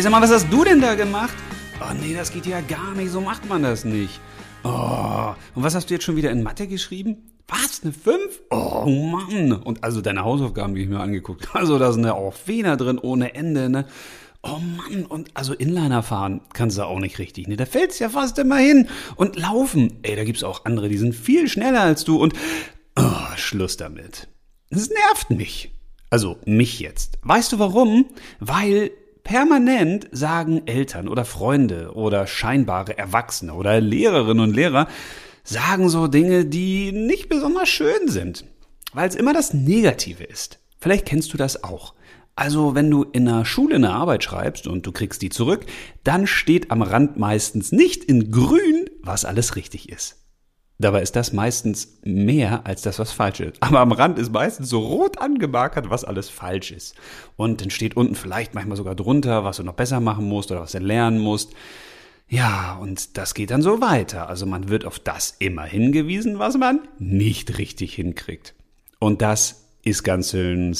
Hey, sag mal, was hast du denn da gemacht? Oh nee, das geht ja gar nicht, so macht man das nicht. Oh, und was hast du jetzt schon wieder in Mathe geschrieben? Was, eine 5? Oh Mann. Und also deine Hausaufgaben, die ich mir angeguckt habe, also da sind ja auch Fehler drin ohne Ende, ne? Oh Mann, und also Inliner fahren kannst du auch nicht richtig, ne? Da fällt's ja fast immer hin. Und laufen, ey, da gibt's auch andere, die sind viel schneller als du und oh, Schluss damit. Das nervt mich. Also mich jetzt. Weißt du warum? Weil permanent sagen Eltern oder Freunde oder scheinbare Erwachsene oder Lehrerinnen und Lehrer, sagen so Dinge, die nicht besonders schön sind, weil es immer das Negative ist. Vielleicht kennst du das auch. Also wenn du in der Schule eine Arbeit schreibst und du kriegst die zurück, dann steht am Rand meistens nicht in grün, was alles richtig ist. Dabei ist das meistens mehr als das, was falsch ist. Aber am Rand ist meistens so rot angemarkert, was alles falsch ist. Und dann steht unten vielleicht manchmal sogar drunter, was du noch besser machen musst oder was du lernen musst. Ja, und das geht dann so weiter. Also man wird auf das immer hingewiesen, was man nicht richtig hinkriegt. Und das ist ganz schön,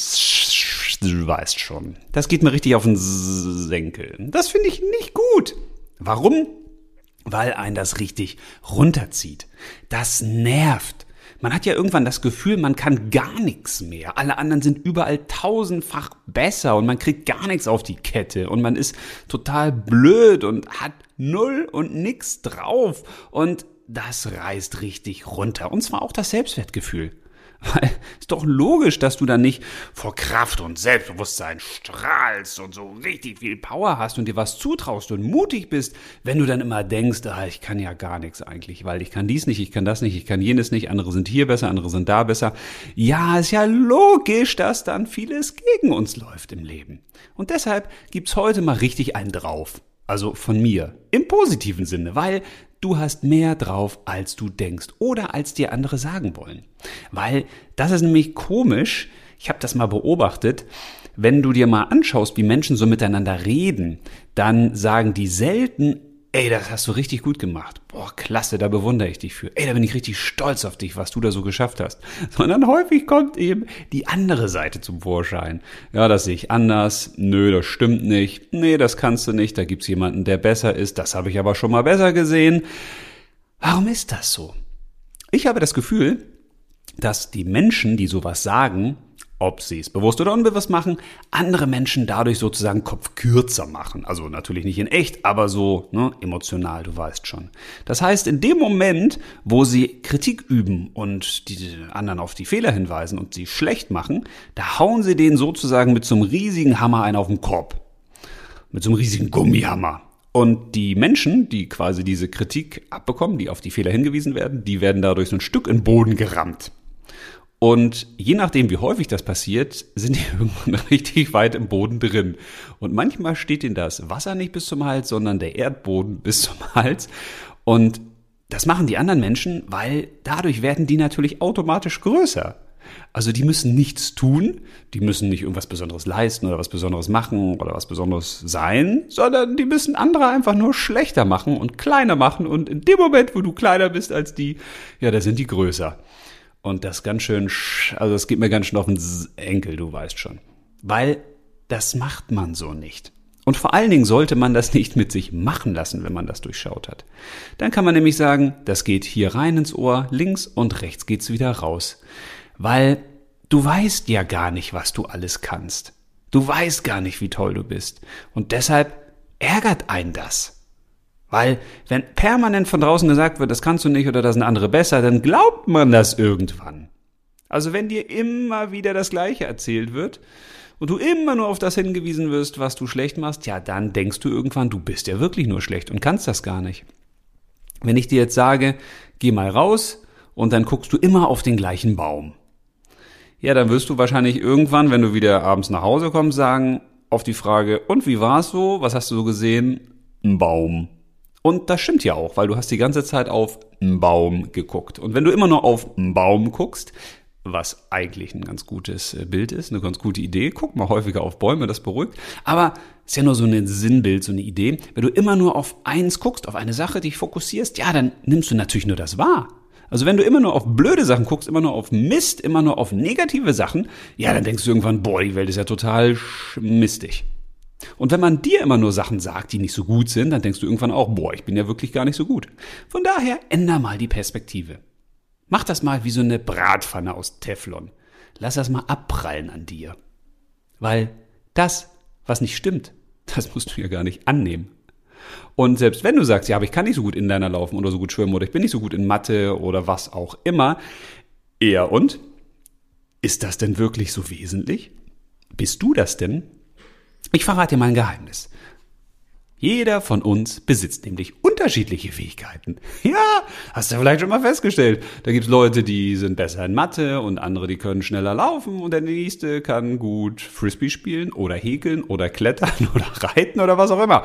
du weißt schon. Das geht mir richtig auf den Senkel. Das finde ich nicht gut. Warum? Weil ein das richtig runterzieht. Das nervt. Man hat ja irgendwann das Gefühl, man kann gar nichts mehr. Alle anderen sind überall tausendfach besser und man kriegt gar nichts auf die Kette und man ist total blöd und hat null und nix drauf und das reißt richtig runter. Und zwar auch das Selbstwertgefühl. Weil ist doch logisch, dass du dann nicht vor Kraft und Selbstbewusstsein strahlst und so richtig viel Power hast und dir was zutraust und mutig bist, wenn du dann immer denkst, ah, ich kann ja gar nichts eigentlich, weil ich kann dies nicht, ich kann das nicht, ich kann jenes nicht, andere sind hier besser, andere sind da besser. Ja, ist ja logisch, dass dann vieles gegen uns läuft im Leben. Und deshalb gibt's heute mal richtig einen drauf. Also von mir. Im positiven Sinne, weil du hast mehr drauf, als du denkst oder als dir andere sagen wollen. Weil das ist nämlich komisch, ich habe das mal beobachtet, wenn du dir mal anschaust, wie Menschen so miteinander reden, dann sagen die selten, ey, das hast du richtig gut gemacht. Boah, klasse, da bewundere ich dich für. Ey, da bin ich richtig stolz auf dich, was du da so geschafft hast. Sondern häufig kommt eben die andere Seite zum Vorschein. Ja, das sehe ich anders. Nö, das stimmt nicht. Nee, das kannst du nicht. Da gibt's jemanden, der besser ist. Das habe ich aber schon mal besser gesehen. Warum ist das so? Ich habe das Gefühl, dass die Menschen, die sowas sagen, ob sie es bewusst oder unbewusst machen, andere Menschen dadurch sozusagen Kopf kürzer machen. Also natürlich nicht in echt, aber so ne, emotional, du weißt schon. Das heißt, in dem Moment, wo sie Kritik üben und die anderen auf die Fehler hinweisen und sie schlecht machen, da hauen sie denen sozusagen mit so einem riesigen Hammer einen auf den Kopf. Mit so einem riesigen Gummihammer. Und die Menschen, die quasi diese Kritik abbekommen, die auf die Fehler hingewiesen werden, die werden dadurch so ein Stück in den Boden gerammt. Und je nachdem, wie häufig das passiert, sind die irgendwann richtig weit im Boden drin. Und manchmal steht ihnen das Wasser nicht bis zum Hals, sondern der Erdboden bis zum Hals. Und das machen die anderen Menschen, weil dadurch werden die natürlich automatisch größer. Also die müssen nichts tun, die müssen nicht irgendwas Besonderes leisten oder was Besonderes machen oder was Besonderes sein, sondern die müssen andere einfach nur schlechter machen und kleiner machen und in dem Moment, wo du kleiner bist als die, ja, da sind die größer. Und das ganz schön, also das geht mir ganz schön auf den Enkel, du weißt schon. Weil das macht man so nicht. Und vor allen Dingen sollte man das nicht mit sich machen lassen, wenn man das durchschaut hat. Dann kann man nämlich sagen, das geht hier rein ins Ohr, links und rechts geht's wieder raus. Weil du weißt ja gar nicht, was du alles kannst. Du weißt gar nicht, wie toll du bist. Und deshalb ärgert einen das. Weil wenn permanent von draußen gesagt wird, das kannst du nicht oder das sind andere besser, dann glaubt man das irgendwann. Also wenn dir immer wieder das Gleiche erzählt wird und du immer nur auf das hingewiesen wirst, was du schlecht machst, ja, dann denkst du irgendwann, du bist ja wirklich nur schlecht und kannst das gar nicht. Wenn ich dir jetzt sage, geh mal raus und dann guckst du immer auf den gleichen Baum. Ja, dann wirst du wahrscheinlich irgendwann, wenn du wieder abends nach Hause kommst, sagen auf die Frage, und wie war's so? Was hast du so gesehen? Ein Baum. Und das stimmt ja auch, weil du hast die ganze Zeit auf einen Baum geguckt. Und wenn du immer nur auf einen Baum guckst, was eigentlich ein ganz gutes äh, Bild ist, eine ganz gute Idee. Guck mal häufiger auf Bäume, das beruhigt. Aber ist ja nur so ein Sinnbild, so eine Idee. Wenn du immer nur auf eins guckst, auf eine Sache, dich fokussierst, ja, dann nimmst du natürlich nur das wahr. Also wenn du immer nur auf blöde Sachen guckst, immer nur auf Mist, immer nur auf negative Sachen, ja, dann denkst du irgendwann, boah, die Welt ist ja total mistig. Und wenn man dir immer nur Sachen sagt, die nicht so gut sind, dann denkst du irgendwann auch, boah, ich bin ja wirklich gar nicht so gut. Von daher änder mal die Perspektive. Mach das mal wie so eine Bratpfanne aus Teflon. Lass das mal abprallen an dir. Weil das, was nicht stimmt, das musst du ja gar nicht annehmen. Und selbst wenn du sagst, ja, aber ich kann nicht so gut Inliner laufen oder so gut schwimmen oder ich bin nicht so gut in Mathe oder was auch immer, eher und? Ist das denn wirklich so wesentlich? Bist du das denn? Ich verrate dir mal ein Geheimnis. Jeder von uns besitzt nämlich unterschiedliche Fähigkeiten. Ja, hast du vielleicht schon mal festgestellt. Da gibt's Leute, die sind besser in Mathe und andere, die können schneller laufen und der nächste kann gut Frisbee spielen oder häkeln oder klettern oder reiten oder was auch immer.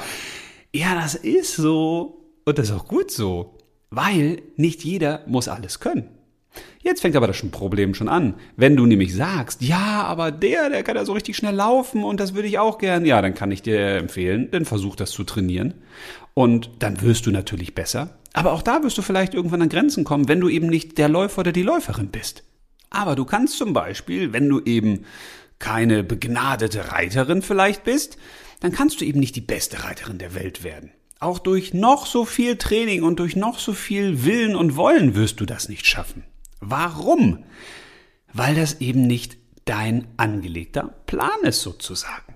Ja, das ist so und das ist auch gut so, weil nicht jeder muss alles können. Jetzt fängt aber das Problem schon an. Wenn du nämlich sagst, ja, aber der, der kann ja so richtig schnell laufen und das würde ich auch gern, ja, dann kann ich dir empfehlen, dann versuch das zu trainieren. Und dann wirst du natürlich besser. Aber auch da wirst du vielleicht irgendwann an Grenzen kommen, wenn du eben nicht der Läufer oder die Läuferin bist. Aber du kannst zum Beispiel, wenn du eben keine begnadete Reiterin vielleicht bist, dann kannst du eben nicht die beste Reiterin der Welt werden. Auch durch noch so viel Training und durch noch so viel Willen und Wollen wirst du das nicht schaffen. Warum? Weil das eben nicht dein angelegter Plan ist sozusagen.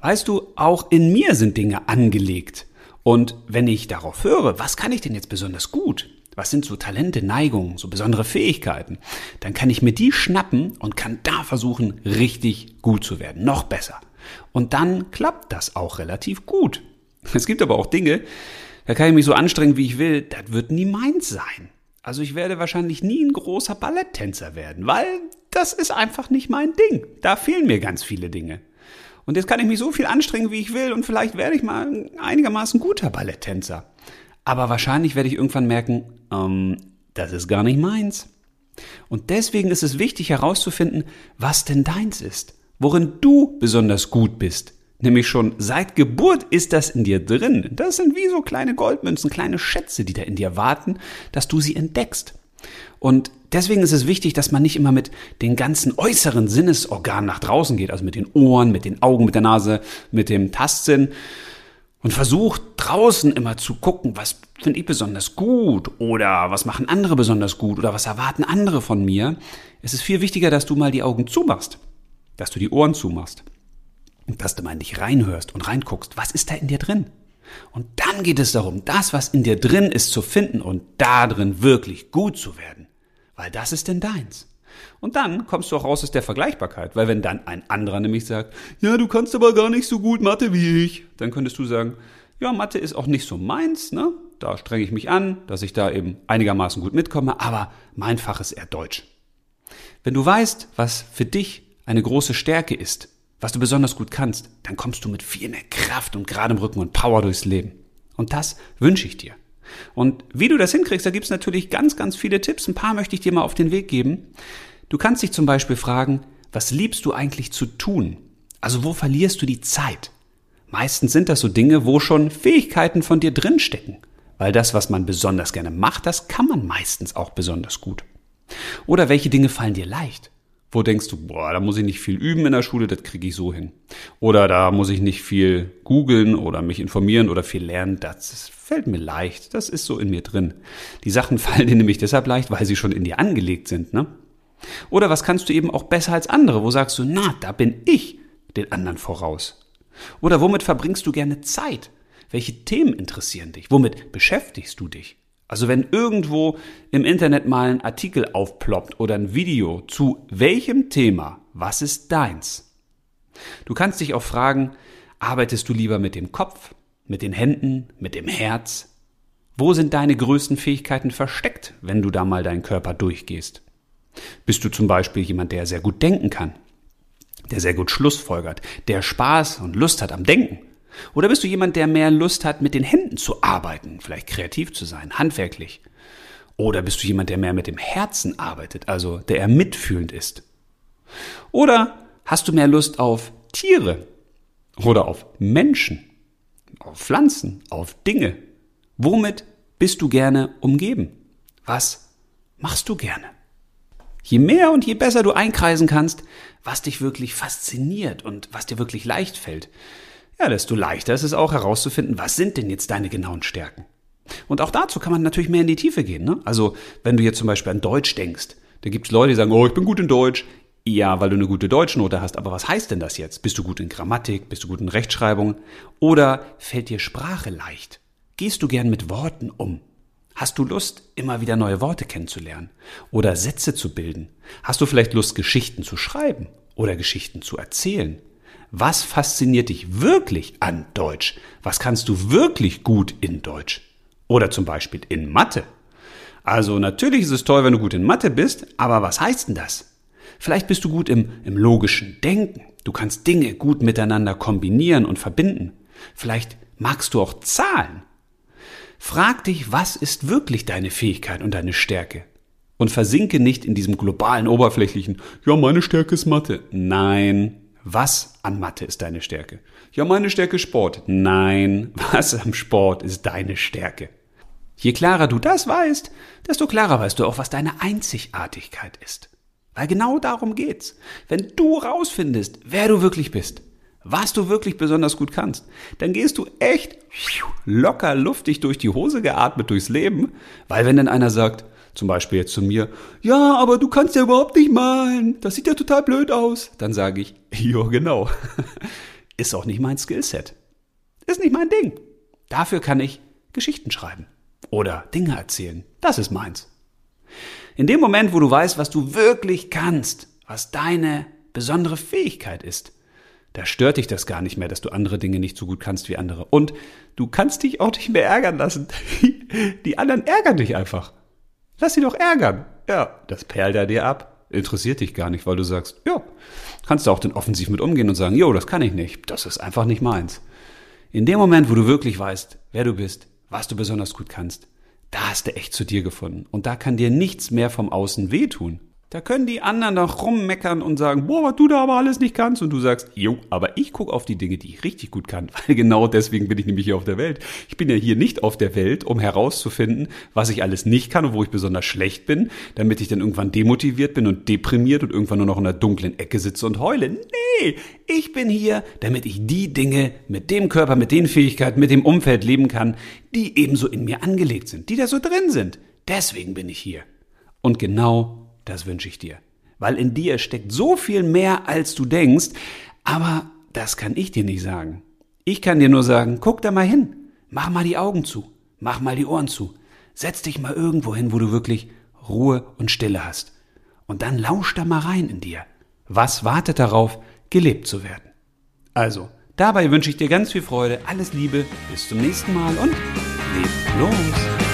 Weißt du, auch in mir sind Dinge angelegt. Und wenn ich darauf höre, was kann ich denn jetzt besonders gut? Was sind so Talente, Neigungen, so besondere Fähigkeiten? Dann kann ich mir die schnappen und kann da versuchen, richtig gut zu werden, noch besser. Und dann klappt das auch relativ gut. Es gibt aber auch Dinge, da kann ich mich so anstrengen, wie ich will, das wird nie meins sein. Also ich werde wahrscheinlich nie ein großer Balletttänzer werden, weil das ist einfach nicht mein Ding. Da fehlen mir ganz viele Dinge. Und jetzt kann ich mich so viel anstrengen, wie ich will, und vielleicht werde ich mal ein einigermaßen guter Balletttänzer. Aber wahrscheinlich werde ich irgendwann merken, ähm, das ist gar nicht meins. Und deswegen ist es wichtig herauszufinden, was denn deins ist, worin du besonders gut bist, Nämlich schon seit Geburt ist das in dir drin. Das sind wie so kleine Goldmünzen, kleine Schätze, die da in dir warten, dass du sie entdeckst. Und deswegen ist es wichtig, dass man nicht immer mit den ganzen äußeren Sinnesorganen nach draußen geht, also mit den Ohren, mit den Augen, mit der Nase, mit dem Tastsinn und versucht draußen immer zu gucken, was finde ich besonders gut oder was machen andere besonders gut oder was erwarten andere von mir. Es ist viel wichtiger, dass du mal die Augen zumachst, dass du die Ohren zumachst dass du mal in dich reinhörst und reinguckst, was ist da in dir drin? Und dann geht es darum, das, was in dir drin ist, zu finden und da drin wirklich gut zu werden. Weil das ist denn deins. Und dann kommst du auch raus aus der Vergleichbarkeit, weil wenn dann ein anderer nämlich sagt, ja, du kannst aber gar nicht so gut Mathe wie ich, dann könntest du sagen, ja, Mathe ist auch nicht so meins, ne? Da strenge ich mich an, dass ich da eben einigermaßen gut mitkomme, aber mein Fach ist eher Deutsch. Wenn du weißt, was für dich eine große Stärke ist, was du besonders gut kannst, dann kommst du mit viel mehr Kraft und geradem Rücken und Power durchs Leben. Und das wünsche ich dir. Und wie du das hinkriegst, da gibt's natürlich ganz, ganz viele Tipps. Ein paar möchte ich dir mal auf den Weg geben. Du kannst dich zum Beispiel fragen, was liebst du eigentlich zu tun? Also wo verlierst du die Zeit? Meistens sind das so Dinge, wo schon Fähigkeiten von dir drinstecken. Weil das, was man besonders gerne macht, das kann man meistens auch besonders gut. Oder welche Dinge fallen dir leicht? Wo denkst du, boah, da muss ich nicht viel üben in der Schule, das kriege ich so hin. Oder da muss ich nicht viel googeln oder mich informieren oder viel lernen, das fällt mir leicht, das ist so in mir drin. Die Sachen fallen dir nämlich deshalb leicht, weil sie schon in dir angelegt sind, ne? Oder was kannst du eben auch besser als andere? Wo sagst du, na, da bin ich den anderen voraus? Oder womit verbringst du gerne Zeit? Welche Themen interessieren dich? Womit beschäftigst du dich? Also wenn irgendwo im Internet mal ein Artikel aufploppt oder ein Video zu welchem Thema, was ist deins? Du kannst dich auch fragen, arbeitest du lieber mit dem Kopf, mit den Händen, mit dem Herz? Wo sind deine größten Fähigkeiten versteckt, wenn du da mal deinen Körper durchgehst? Bist du zum Beispiel jemand, der sehr gut denken kann, der sehr gut Schlussfolgert, der Spaß und Lust hat am Denken? Oder bist du jemand, der mehr Lust hat, mit den Händen zu arbeiten, vielleicht kreativ zu sein, handwerklich? Oder bist du jemand, der mehr mit dem Herzen arbeitet, also der eher mitfühlend ist? Oder hast du mehr Lust auf Tiere oder auf Menschen, auf Pflanzen, auf Dinge? Womit bist du gerne umgeben? Was machst du gerne? Je mehr und je besser du einkreisen kannst, was dich wirklich fasziniert und was dir wirklich leicht fällt, ja, desto leichter ist es auch herauszufinden, was sind denn jetzt deine genauen Stärken. Und auch dazu kann man natürlich mehr in die Tiefe gehen. Ne? Also wenn du jetzt zum Beispiel an Deutsch denkst, da gibt es Leute, die sagen, oh, ich bin gut in Deutsch. Ja, weil du eine gute Deutschnote hast, aber was heißt denn das jetzt? Bist du gut in Grammatik? Bist du gut in Rechtschreibung? Oder fällt dir Sprache leicht? Gehst du gern mit Worten um? Hast du Lust, immer wieder neue Worte kennenzulernen oder Sätze zu bilden? Hast du vielleicht Lust, Geschichten zu schreiben oder Geschichten zu erzählen? Was fasziniert dich wirklich an Deutsch? Was kannst du wirklich gut in Deutsch? Oder zum Beispiel in Mathe? Also natürlich ist es toll, wenn du gut in Mathe bist, aber was heißt denn das? Vielleicht bist du gut im, im logischen Denken. Du kannst Dinge gut miteinander kombinieren und verbinden. Vielleicht magst du auch Zahlen. Frag dich, was ist wirklich deine Fähigkeit und deine Stärke? Und versinke nicht in diesem globalen, oberflächlichen, ja, meine Stärke ist Mathe. Nein, was an Mathe ist deine Stärke? Ja, meine Stärke ist Sport. Nein, was am Sport ist deine Stärke? Je klarer du das weißt, desto klarer weißt du auch, was deine Einzigartigkeit ist. Weil genau darum geht's. Wenn du rausfindest, wer du wirklich bist, was du wirklich besonders gut kannst, dann gehst du echt locker luftig durch die Hose geatmet durchs Leben, weil wenn dann einer sagt, zum Beispiel jetzt zu mir, ja, aber du kannst ja überhaupt nicht malen, das sieht ja total blöd aus, dann sage ich, ja genau, ist auch nicht mein Skillset, ist nicht mein Ding. Dafür kann ich Geschichten schreiben oder Dinge erzählen. Das ist meins. In dem Moment, wo du weißt, was du wirklich kannst, was deine besondere Fähigkeit ist, da stört dich das gar nicht mehr, dass du andere Dinge nicht so gut kannst wie andere. Und du kannst dich auch nicht mehr ärgern lassen. Die anderen ärgern dich einfach. Lass sie doch ärgern. Ja, das perlt er dir ab. Interessiert dich gar nicht, weil du sagst, ja, kannst du auch dann offensiv mit umgehen und sagen, jo, das kann ich nicht. Das ist einfach nicht meins. In dem Moment, wo du wirklich weißt, wer du bist, was du besonders gut kannst, da hast du echt zu dir gefunden. Und da kann dir nichts mehr vom Außen wehtun. Da können die anderen noch rummeckern und sagen, boah, was du da aber alles nicht kannst. Und du sagst, jo, aber ich gucke auf die Dinge, die ich richtig gut kann. Weil genau deswegen bin ich nämlich hier auf der Welt. Ich bin ja hier nicht auf der Welt, um herauszufinden, was ich alles nicht kann und wo ich besonders schlecht bin, damit ich dann irgendwann demotiviert bin und deprimiert und irgendwann nur noch in einer dunklen Ecke sitze und heule. Nee, ich bin hier, damit ich die Dinge mit dem Körper, mit den Fähigkeiten, mit dem Umfeld leben kann, die ebenso in mir angelegt sind, die da so drin sind. Deswegen bin ich hier. Und genau das wünsche ich dir. Weil in dir steckt so viel mehr, als du denkst. Aber das kann ich dir nicht sagen. Ich kann dir nur sagen, guck da mal hin. Mach mal die Augen zu. Mach mal die Ohren zu. Setz dich mal irgendwo hin, wo du wirklich Ruhe und Stille hast. Und dann lausch da mal rein in dir. Was wartet darauf, gelebt zu werden? Also, dabei wünsche ich dir ganz viel Freude, alles Liebe, bis zum nächsten Mal und leb los!